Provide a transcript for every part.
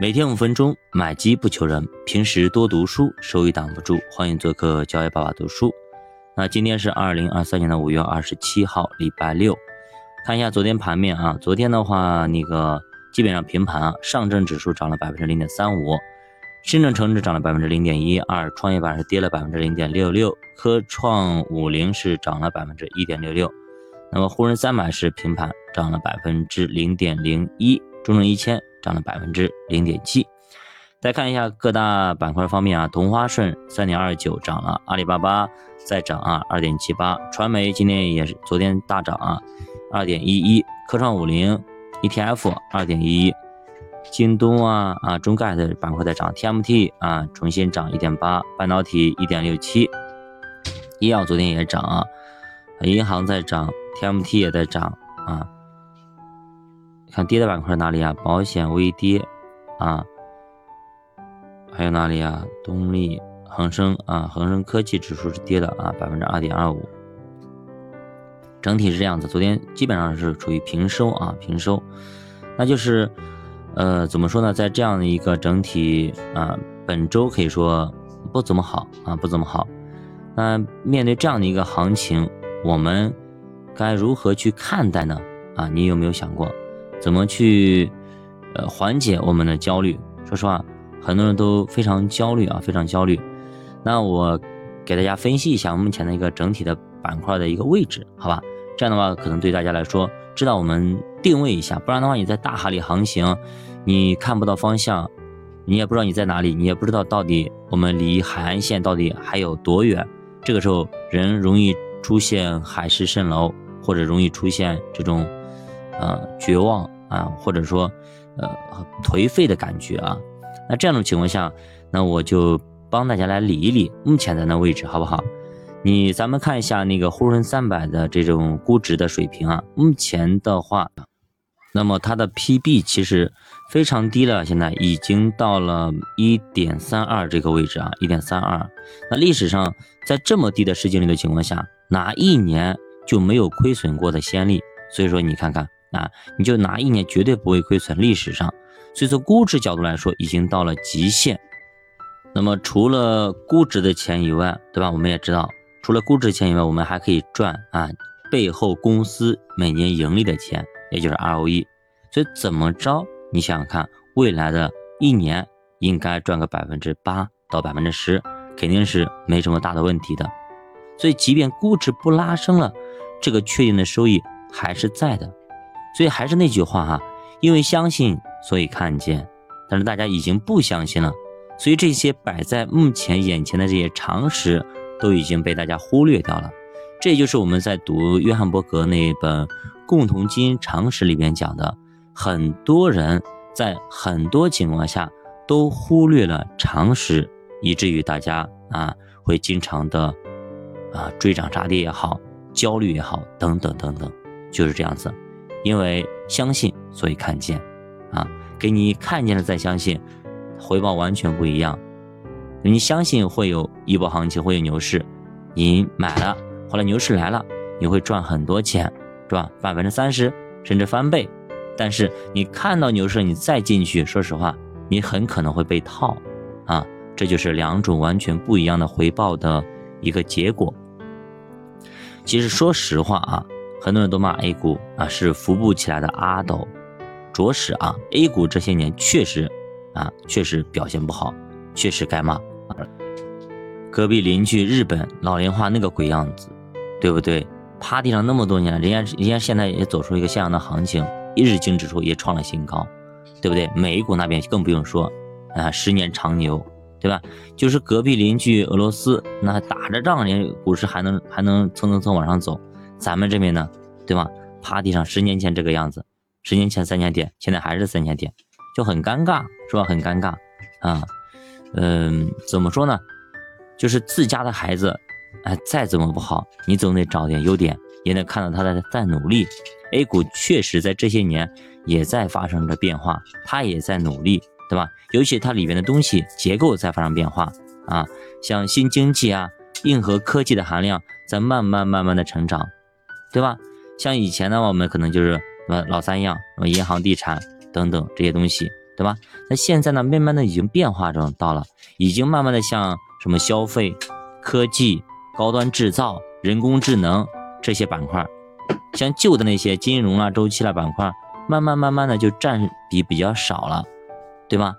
每天五分钟，买基不求人。平时多读书，收益挡不住。欢迎做客教育爸爸读书。那今天是二零二三年的五月二十七号，礼拜六。看一下昨天盘面啊，昨天的话，那个基本上平盘啊。上证指数涨了百分之零点三五，深圳成指涨了百分之零点一二，创业板是跌了百分之零点六六，科创五零是涨了百分之一点六六。那么沪深三百是平盘，涨了百分之零点零一，中证一千。涨了百分之零点七，再看一下各大板块方面啊，同花顺三点二九涨了，阿里巴巴再涨啊二点七八，传媒今天也是昨天大涨啊二点一一，科创五零 ETF 二点一一，京东啊啊中概的板块在涨，TMT 啊重新涨一点八，半导体一点六七，医药昨天也涨啊，银行在涨，TMT 也在涨啊。看跌的板块哪里啊？保险微跌，啊，还有哪里啊？东力、恒生啊，恒生科技指数是跌的啊，百分之二点二五。整体是这样子，昨天基本上是处于平收啊，平收。那就是，呃，怎么说呢？在这样的一个整体啊，本周可以说不怎么好啊，不怎么好。那面对这样的一个行情，我们该如何去看待呢？啊，你有没有想过？怎么去，呃，缓解我们的焦虑？说实话，很多人都非常焦虑啊，非常焦虑。那我给大家分析一下目前的一个整体的板块的一个位置，好吧？这样的话，可能对大家来说，知道我们定位一下。不然的话，你在大海里航行，你看不到方向，你也不知道你在哪里，你也不知道到底我们离海岸线到底还有多远。这个时候，人容易出现海市蜃楼，或者容易出现这种。呃，绝望啊，或者说，呃，颓废的感觉啊。那这样的情况下，那我就帮大家来理一理目前的那位置，好不好？你咱们看一下那个沪深三百的这种估值的水平啊。目前的话，那么它的 PB 其实非常低了，现在已经到了一点三二这个位置啊，一点三二。那历史上在这么低的市净率的情况下，哪一年就没有亏损过的先例？所以说，你看看。啊，你就拿一年绝对不会亏损，历史上，所以从估值角度来说，已经到了极限。那么除了估值的钱以外，对吧？我们也知道，除了估值钱以外，我们还可以赚啊背后公司每年盈利的钱，也就是 ROE。所以怎么着，你想想看，未来的一年应该赚个百分之八到百分之十，肯定是没什么大的问题的。所以即便估值不拉升了，这个确定的收益还是在的。所以还是那句话哈，因为相信，所以看见。但是大家已经不相信了，所以这些摆在目前眼前的这些常识都已经被大家忽略掉了。这就是我们在读约翰伯格那本《共同基因常识》里边讲的，很多人在很多情况下都忽略了常识，以至于大家啊会经常的啊追涨杀跌也好，焦虑也好，等等等等，就是这样子。因为相信，所以看见，啊，给你看见了再相信，回报完全不一样。你相信会有一波行情，会有牛市，你买了，后来牛市来了，你会赚很多钱，是吧？百分之三十甚至翻倍。但是你看到牛市，你再进去，说实话，你很可能会被套，啊，这就是两种完全不一样的回报的一个结果。其实说实话啊。很多人都骂 A 股啊是扶不起来的阿斗，着实啊，A 股这些年确实啊确实表现不好，确实该骂。隔壁邻居日本老龄化那个鬼样子，对不对？趴地上那么多年，人家人家现在也走出一个向阳的行情，日经指数也创了新高，对不对？美股那边更不用说啊，十年长牛，对吧？就是隔壁邻居俄罗斯，那打着仗，人股市还能还能蹭蹭蹭往上走。咱们这边呢，对吧？趴地上，十年前这个样子，十年前三千点，现在还是三千点，就很尴尬，是吧？很尴尬啊。嗯，怎么说呢？就是自家的孩子，哎，再怎么不好，你总得找点优点，也得看到他在在努力。A 股确实在这些年也在发生着变化，它也在努力，对吧？尤其它里面的东西结构在发生变化啊，像新经济啊、硬核科技的含量在慢慢慢慢的成长。对吧？像以前的话，我们可能就是什么老三样，什么银行、地产等等这些东西，对吧？那现在呢，慢慢的已经变化中到了，已经慢慢的像什么消费、科技、高端制造、人工智能这些板块，像旧的那些金融啊、周期啦板块，慢慢慢慢的就占比比较少了，对吧？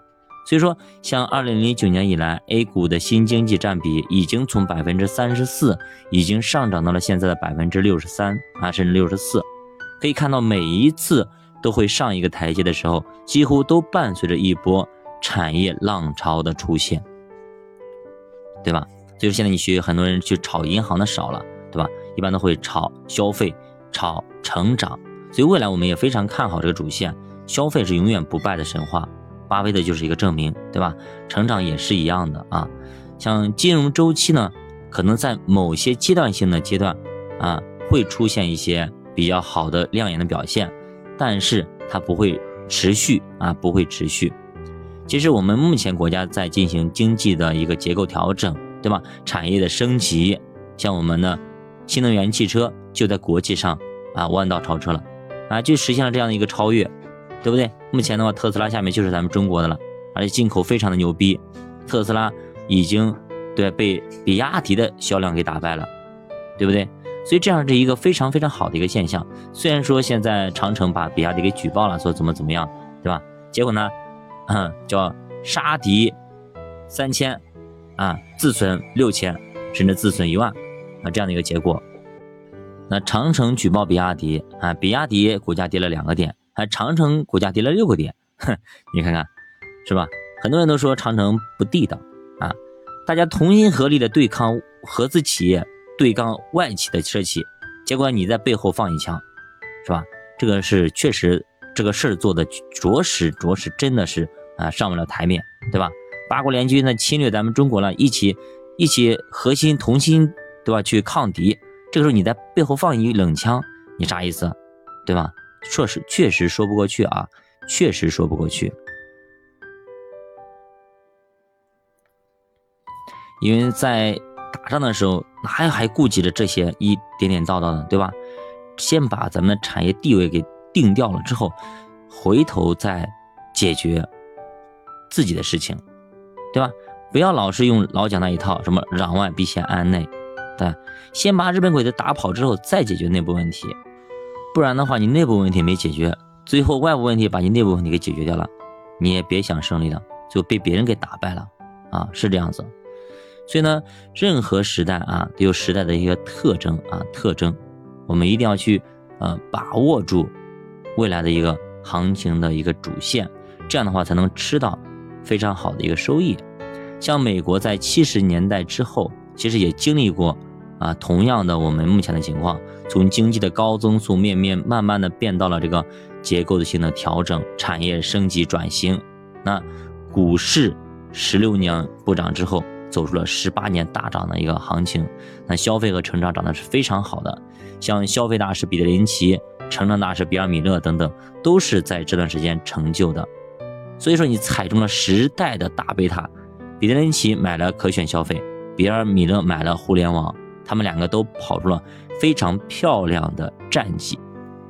所以说，像二零零九年以来，A 股的新经济占比已经从百分之三十四，已经上涨到了现在的百分之六十三啊，甚至六十四。可以看到，每一次。都会上一个台阶的时候，几乎都伴随着一波产业浪潮的出现，对吧？所以说现在你学很多人去炒银行的少了，对吧？一般都会炒消费、炒成长，所以未来我们也非常看好这个主线，消费是永远不败的神话，巴菲特就是一个证明，对吧？成长也是一样的啊，像金融周期呢，可能在某些阶段性的阶段啊，会出现一些比较好的亮眼的表现。但是它不会持续啊，不会持续。其实我们目前国家在进行经济的一个结构调整，对吧？产业的升级，像我们的新能源汽车就在国际上啊弯道超车了，啊，就实现了这样的一个超越，对不对？目前的话，特斯拉下面就是咱们中国的了，而且进口非常的牛逼，特斯拉已经对被比亚迪的销量给打败了，对不对？所以这样是一个非常非常好的一个现象。虽然说现在长城把比亚迪给举报了，说怎么怎么样，对吧？结果呢，嗯，叫杀敌三千，啊，自损六千，甚至自损一万，啊，这样的一个结果。那长城举报比亚迪，啊，比亚迪股价跌了两个点，还长城股价跌了六个点，哼，你看看，是吧？很多人都说长城不地道，啊，大家同心合力的对抗合资企业。对抗外企的车企，结果你在背后放一枪，是吧？这个是确实这个事儿做的着实着实真的是啊上不了台面对吧？八国联军呢侵略咱们中国了，一起一起核心同心对吧？去抗敌，这个时候你在背后放一冷枪，你啥意思？对吧？确实确实说不过去啊，确实说不过去，因为在。打仗的时候哪还顾及着这些一点点道道呢，对吧？先把咱们的产业地位给定掉了之后，回头再解决自己的事情，对吧？不要老是用老蒋那一套，什么攘外必先安内，对先把日本鬼子打跑之后再解决内部问题，不然的话你内部问题没解决，最后外部问题把你内部问题给解决掉了，你也别想胜利了，就被别人给打败了啊，是这样子。所以呢，任何时代啊都有时代的一个特征啊特征，我们一定要去呃把握住未来的一个行情的一个主线，这样的话才能吃到非常好的一个收益。像美国在七十年代之后，其实也经历过啊同样的我们目前的情况，从经济的高增速面面慢慢的变到了这个结构性的调整，产业升级转型。那股市十六年不涨之后。走出了十八年大涨的一个行情，那消费和成长涨的是非常好的，像消费大师彼得林奇、成长大师比尔米勒等等，都是在这段时间成就的。所以说你踩中了时代的大贝塔，彼得林奇买了可选消费，比尔米勒买了互联网，他们两个都跑出了非常漂亮的战绩。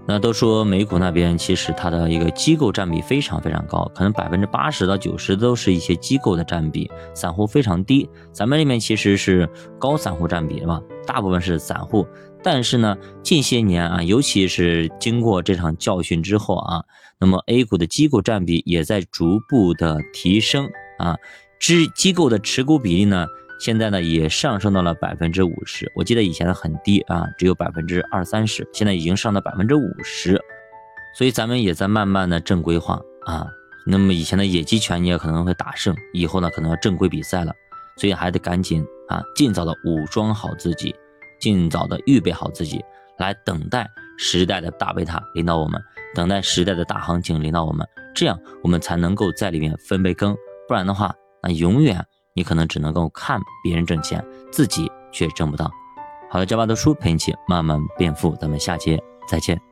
那都说美股那边其实它的一个机构占比非常非常高，可能百分之八十到九十都是一些机构的占比，散户非常低。咱们这边其实是高散户占比是吧？大部分是散户。但是呢，近些年啊，尤其是经过这场教训之后啊，那么 A 股的机构占比也在逐步的提升啊，之机构的持股比例呢。现在呢也上升到了百分之五十，我记得以前的很低啊，只有百分之二三十，现在已经上到百分之五十，所以咱们也在慢慢的正规化啊。那么以前的野鸡拳你也可能会打胜，以后呢可能要正规比赛了，所以还得赶紧啊，尽早的武装好自己，尽早的预备好自己，来等待时代的大贝塔领导我们，等待时代的大行情领导我们，这样我们才能够在里面分杯羹，不然的话那永远。你可能只能够看别人挣钱，自己却挣不到。好的，教爸读书陪你一起慢慢变富，咱们下节再见。